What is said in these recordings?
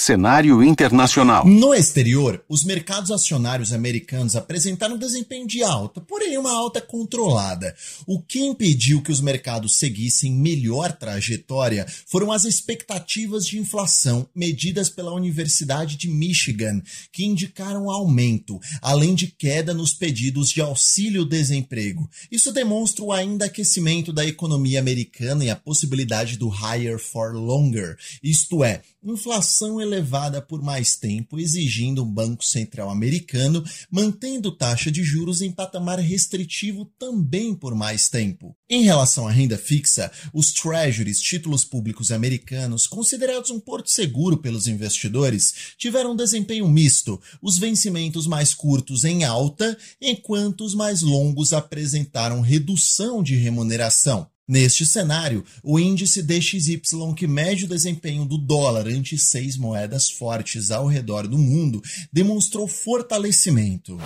Cenário internacional. No exterior, os mercados acionários americanos apresentaram desempenho de alta, porém uma alta controlada. O que impediu que os mercados seguissem melhor trajetória foram as expectativas de inflação medidas pela Universidade de Michigan, que indicaram aumento, além de queda nos pedidos de auxílio-desemprego. Isso demonstra o ainda aquecimento da economia americana e a possibilidade do higher for longer, isto é, inflação elevada por mais tempo, exigindo um Banco Central americano mantendo taxa de juros em patamar restritivo também por mais tempo. Em relação à renda fixa, os treasuries, títulos públicos americanos, considerados um porto seguro pelos investidores, tiveram um desempenho misto, os vencimentos mais curtos em alta, enquanto os mais longos apresentaram redução de remuneração. Neste cenário, o índice DXY, que mede o desempenho do dólar ante seis moedas fortes ao redor do mundo, demonstrou fortalecimento.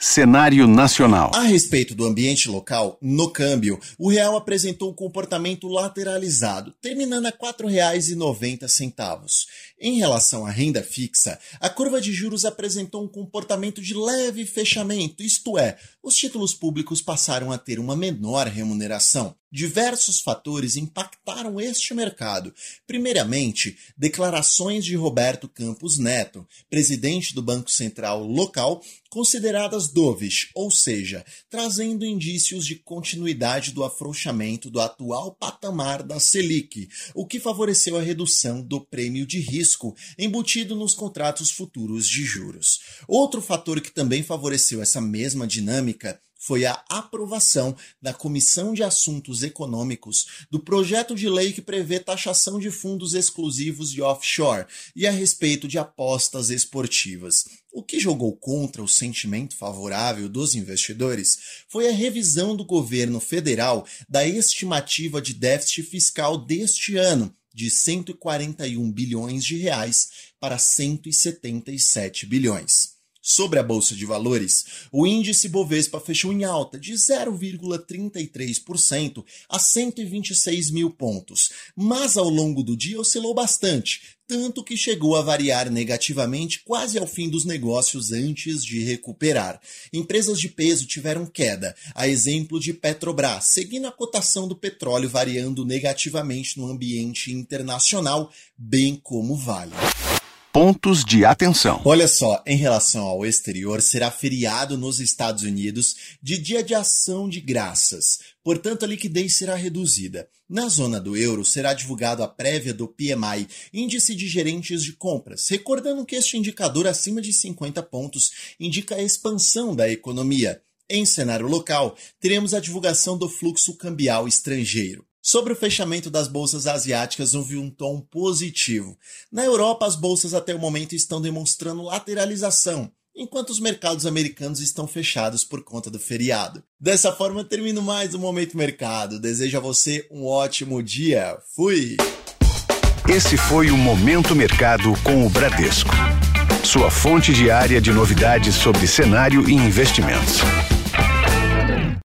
Cenário nacional. A respeito do ambiente local, no câmbio, o real apresentou um comportamento lateralizado, terminando a R$ 4,90. Em relação à renda fixa, a curva de juros apresentou um comportamento de leve fechamento, isto é, os títulos públicos passaram a ter uma menor remuneração. Diversos fatores impactaram este mercado. Primeiramente, declarações de Roberto Campos Neto, presidente do Banco Central local, consideradas dovish, ou seja, trazendo indícios de continuidade do afrouxamento do atual patamar da Selic, o que favoreceu a redução do prêmio de risco embutido nos contratos futuros de juros. Outro fator que também favoreceu essa mesma dinâmica foi a aprovação da Comissão de Assuntos Econômicos do projeto de lei que prevê taxação de fundos exclusivos de offshore e a respeito de apostas esportivas. O que jogou contra o sentimento favorável dos investidores foi a revisão do governo federal da estimativa de déficit fiscal deste ano, de 141 bilhões de reais para 177 bilhões. Sobre a bolsa de valores, o índice Bovespa fechou em alta de 0,33% a 126 mil pontos, mas ao longo do dia oscilou bastante, tanto que chegou a variar negativamente quase ao fim dos negócios antes de recuperar. Empresas de peso tiveram queda, a exemplo de Petrobras, seguindo a cotação do petróleo variando negativamente no ambiente internacional, bem como Vale pontos de atenção. Olha só, em relação ao exterior, será feriado nos Estados Unidos de Dia de Ação de Graças. Portanto, a liquidez será reduzida. Na zona do euro, será divulgado a prévia do PMI, Índice de Gerentes de Compras, recordando que este indicador acima de 50 pontos indica a expansão da economia. Em cenário local, teremos a divulgação do fluxo cambial estrangeiro. Sobre o fechamento das bolsas asiáticas, houve um tom positivo. Na Europa, as bolsas até o momento estão demonstrando lateralização, enquanto os mercados americanos estão fechados por conta do feriado. Dessa forma, termino mais um Momento Mercado. Desejo a você um ótimo dia. Fui! Esse foi o Momento Mercado com o Bradesco. Sua fonte diária de novidades sobre cenário e investimentos.